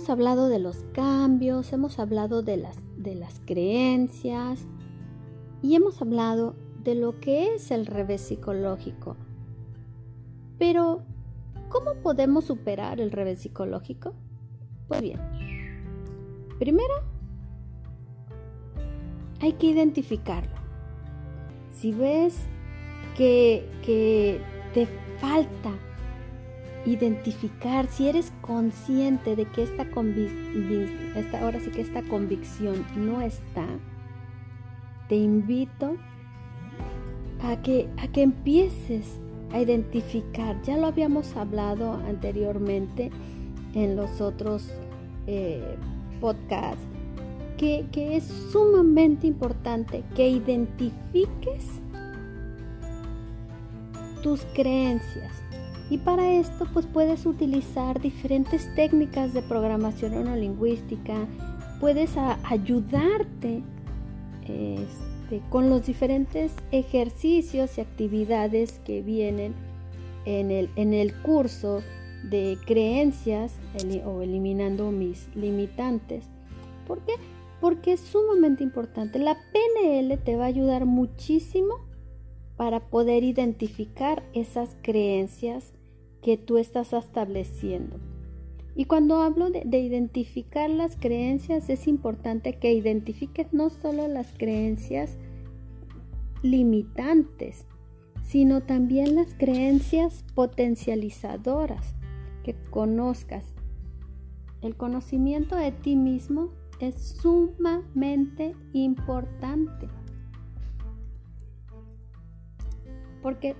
hemos hablado de los cambios, hemos hablado de las, de las creencias y hemos hablado de lo que es el revés psicológico. Pero, ¿cómo podemos superar el revés psicológico? Pues bien, primero hay que identificarlo. Si ves que, que te falta identificar, si eres consciente de que esta, esta, ahora sí que esta convicción no está, te invito a que, a que empieces a identificar. Ya lo habíamos hablado anteriormente en los otros eh, podcasts, que, que es sumamente importante que identifiques tus creencias. Y para esto pues puedes utilizar diferentes técnicas de programación neurolingüística, puedes ayudarte este, con los diferentes ejercicios y actividades que vienen en el, en el curso de creencias o eliminando mis limitantes. ¿Por qué? Porque es sumamente importante. La PNL te va a ayudar muchísimo para poder identificar esas creencias que tú estás estableciendo. Y cuando hablo de, identificar las creencias, es importante que identifiques no solo las creencias limitantes, sino también las creencias potencializadoras, que conozcas. El conocimiento de ti mismo es sumamente importante. Porque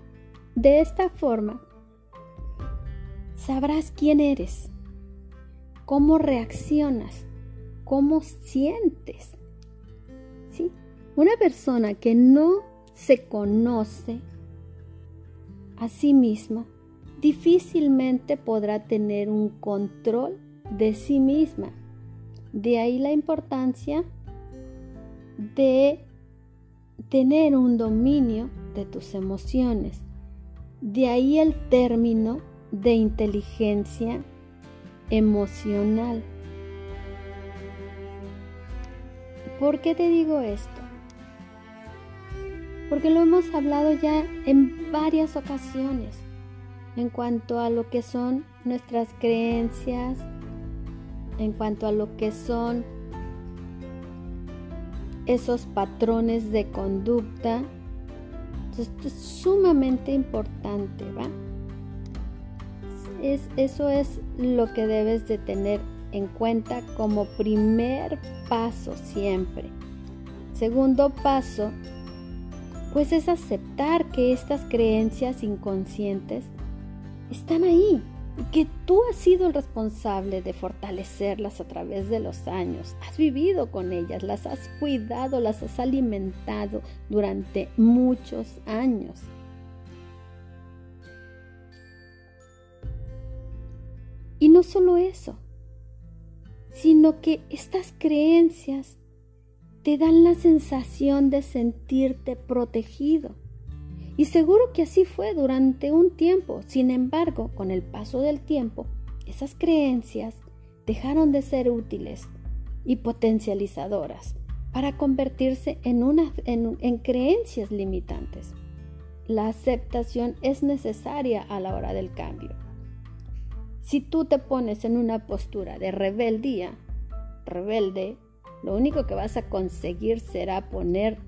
de esta forma sabrás quién eres, cómo reaccionas, cómo sientes. ¿Sí? Una persona que no se conoce a sí misma difícilmente podrá tener un control de sí misma. De ahí la importancia de tener un dominio de tus emociones. De ahí el término de inteligencia emocional. ¿Por qué te digo esto? Porque lo hemos hablado ya en varias ocasiones en cuanto a lo que son nuestras creencias, en cuanto a lo que son esos patrones de conducta esto es sumamente importante, ¿va? Es, eso es lo que debes de tener en cuenta como primer paso siempre. Segundo paso, pues es aceptar que estas creencias inconscientes están ahí, que tú has sido el responsable de fortalecerlas a través de los años. Has vivido con ellas, las has cuidado, las has alimentado durante muchos años. No solo eso, sino que estas creencias te dan la sensación de sentirte protegido y seguro que así fue durante un tiempo. Sin embargo, con el paso del tiempo, esas creencias dejaron de ser útiles y potencializadoras para convertirse en, en creencias limitantes. La aceptación es necesaria a la hora del cambio. Si tú te pones en una postura de rebeldía, rebelde, lo único que vas a conseguir será poner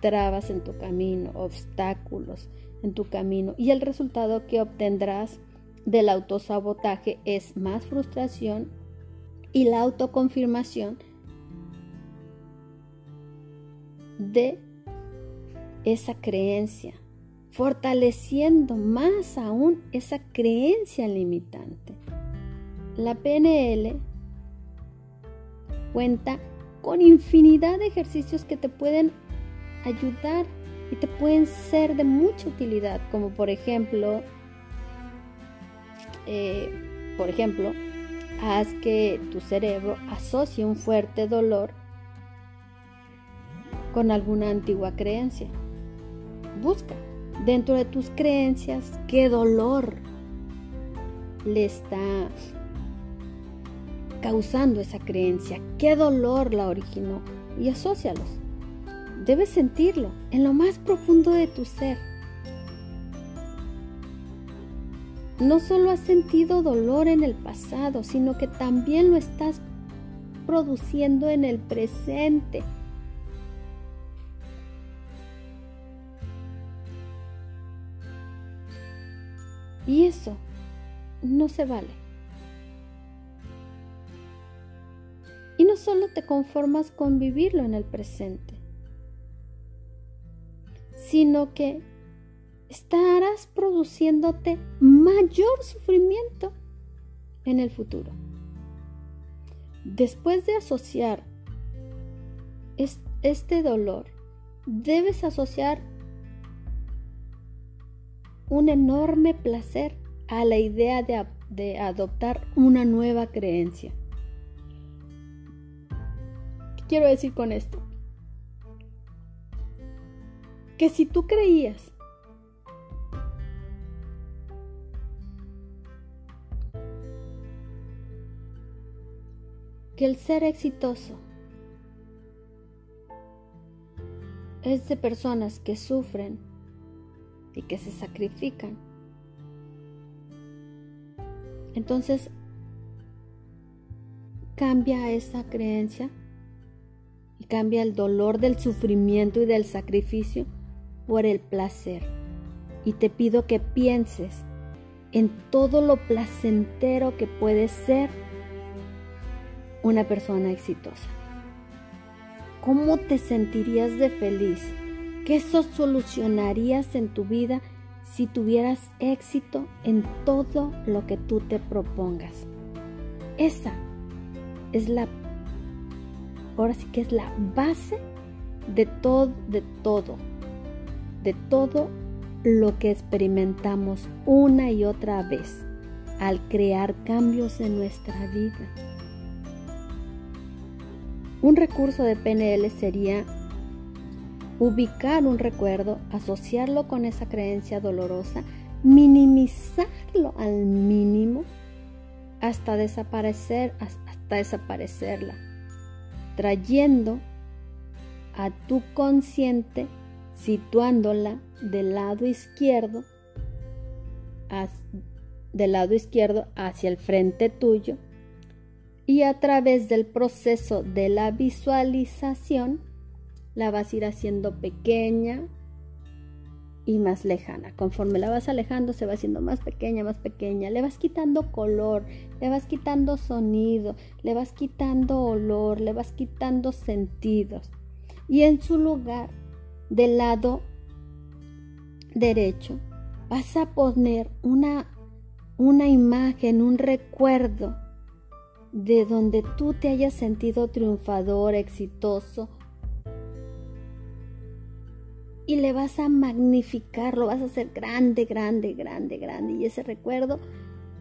trabas en tu camino, obstáculos en tu camino y el resultado que obtendrás del autosabotaje es más frustración y la autoconfirmación de esa creencia, fortaleciendo más aún esa creencia limitante. La PNL cuenta con infinidad de ejercicios que te pueden ayudar y te pueden ser de mucha utilidad, como por ejemplo, eh, por ejemplo, haz que tu cerebro asocie un fuerte dolor con alguna antigua creencia. Busca dentro de tus creencias qué dolor le está causando esa creencia? ¿Qué dolor la originó? Y asócialos. Debes sentirlo en lo más profundo de tu ser. No solo has sentido dolor en el pasado, sino que también lo estás produciendo en el presente. Y eso no se vale. Y no solo te conformas con vivirlo en el presente, sino que estarás produciéndote mayor sufrimiento en el futuro. Después de asociar este dolor, debes asociar un enorme placer a la idea de, adoptar una nueva creencia. ¿Qué quiero decir con esto? Que si tú creías que el ser exitoso es de personas que sufren y que se sacrifican. Entonces, cambia esa creencia y cambia el dolor del sufrimiento y del sacrificio por el placer. Y te pido que pienses en todo lo placentero que puede ser una persona exitosa. ¿Cómo te sentirías de feliz ¿Qué solucionarías en tu vida si tuvieras éxito en todo lo que tú te propongas? Esa es la, ahora sí que es la base de todo, de todo, de todo lo que experimentamos una y otra vez al crear cambios en nuestra vida. Un recurso de PNL sería ubicar un recuerdo, asociarlo con esa creencia dolorosa, minimizarlo al mínimo hasta desaparecer, hasta desaparecerla, trayendo a tu consciente, situándola del lado izquierdo, del lado izquierdo hacia el frente tuyo, y a través del proceso de la visualización, la vas a ir haciendo pequeña y más lejana. Conforme la vas alejando, se va haciendo más pequeña, más pequeña. Le vas quitando color, le vas quitando sonido, le vas quitando olor, le vas quitando sentidos. Y en su lugar, del lado derecho, vas a poner una, una imagen, un recuerdo de donde tú te hayas sentido triunfador, exitoso, y le vas a magnificar, lo vas a hacer grande, grande, grande, grande. Y ese recuerdo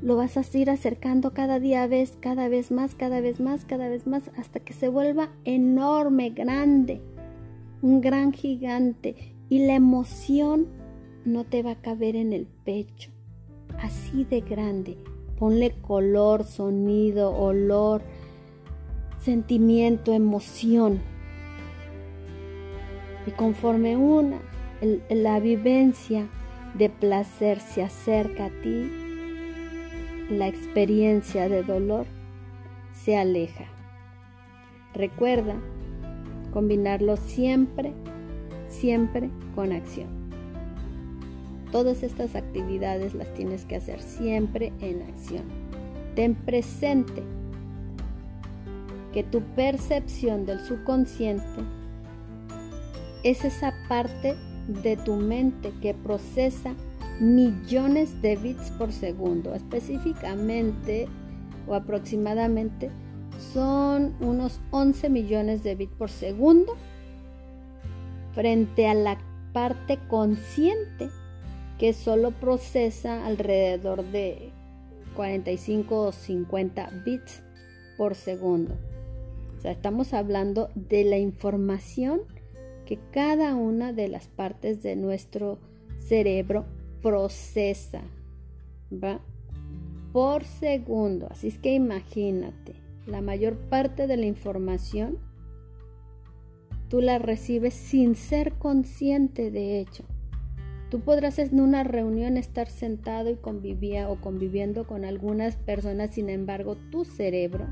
lo vas a ir acercando cada día vez, cada vez más, cada vez más, cada vez más, hasta que se vuelva enorme, grande, un gran gigante. Y la emoción no te va a caber en el pecho, así de grande. Ponle color, sonido, olor, sentimiento, emoción y conforme una, la vivencia de placer se acerca a ti, la experiencia de dolor se aleja. Recuerda combinarlo siempre, siempre con acción. Todas estas actividades las tienes que hacer siempre en acción. Ten presente que tu percepción del subconsciente es esa parte de tu mente que procesa millones de bits por segundo. Específicamente o aproximadamente son unos 11 millones de bits por segundo frente a la parte consciente que solo procesa alrededor de 45 o 50 bits por segundo. O sea, estamos hablando de la información que cada una de las partes de nuestro cerebro procesa, ¿va? Por segundo. Así es que imagínate, la mayor parte de la información, tú la recibes sin ser consciente de hecho. Tú podrás en una reunión estar sentado y convivía o conviviendo con algunas personas, sin embargo, tu cerebro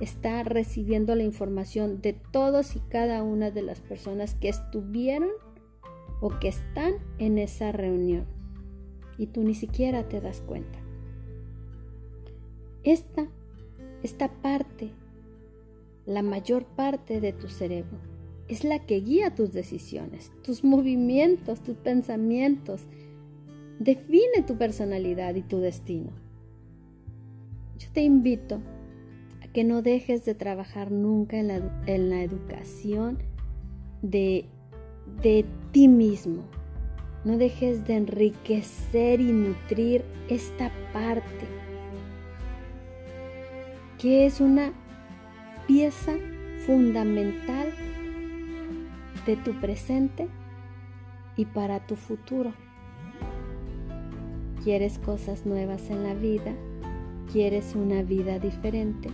está recibiendo la información de todos y cada una de las personas que estuvieron o que están en esa reunión. Y tú ni siquiera te das cuenta. Esta, esta parte, la mayor parte de tu cerebro, es la que guía tus decisiones, tus movimientos, tus pensamientos. Define tu personalidad y tu destino. Yo te invito que no dejes de trabajar nunca en la, educación de, de ti mismo. No dejes de enriquecer y nutrir esta parte que es una pieza fundamental de tu presente y para tu futuro. ¿Quieres cosas nuevas en la vida? ¿Quieres una vida diferente?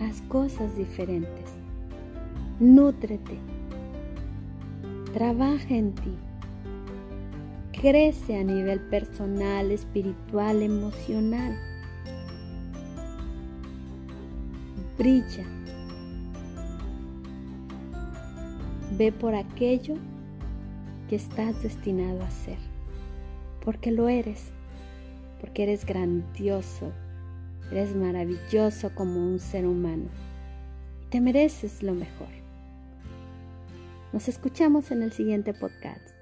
Haz cosas diferentes. Nútrete. Trabaja en ti. Crece a nivel personal, espiritual, emocional. Brilla Ve por aquello que estás destinado a ser, porque lo eres, porque eres grandioso, eres maravilloso como un ser humano y te mereces lo mejor. Nos escuchamos en el siguiente podcast.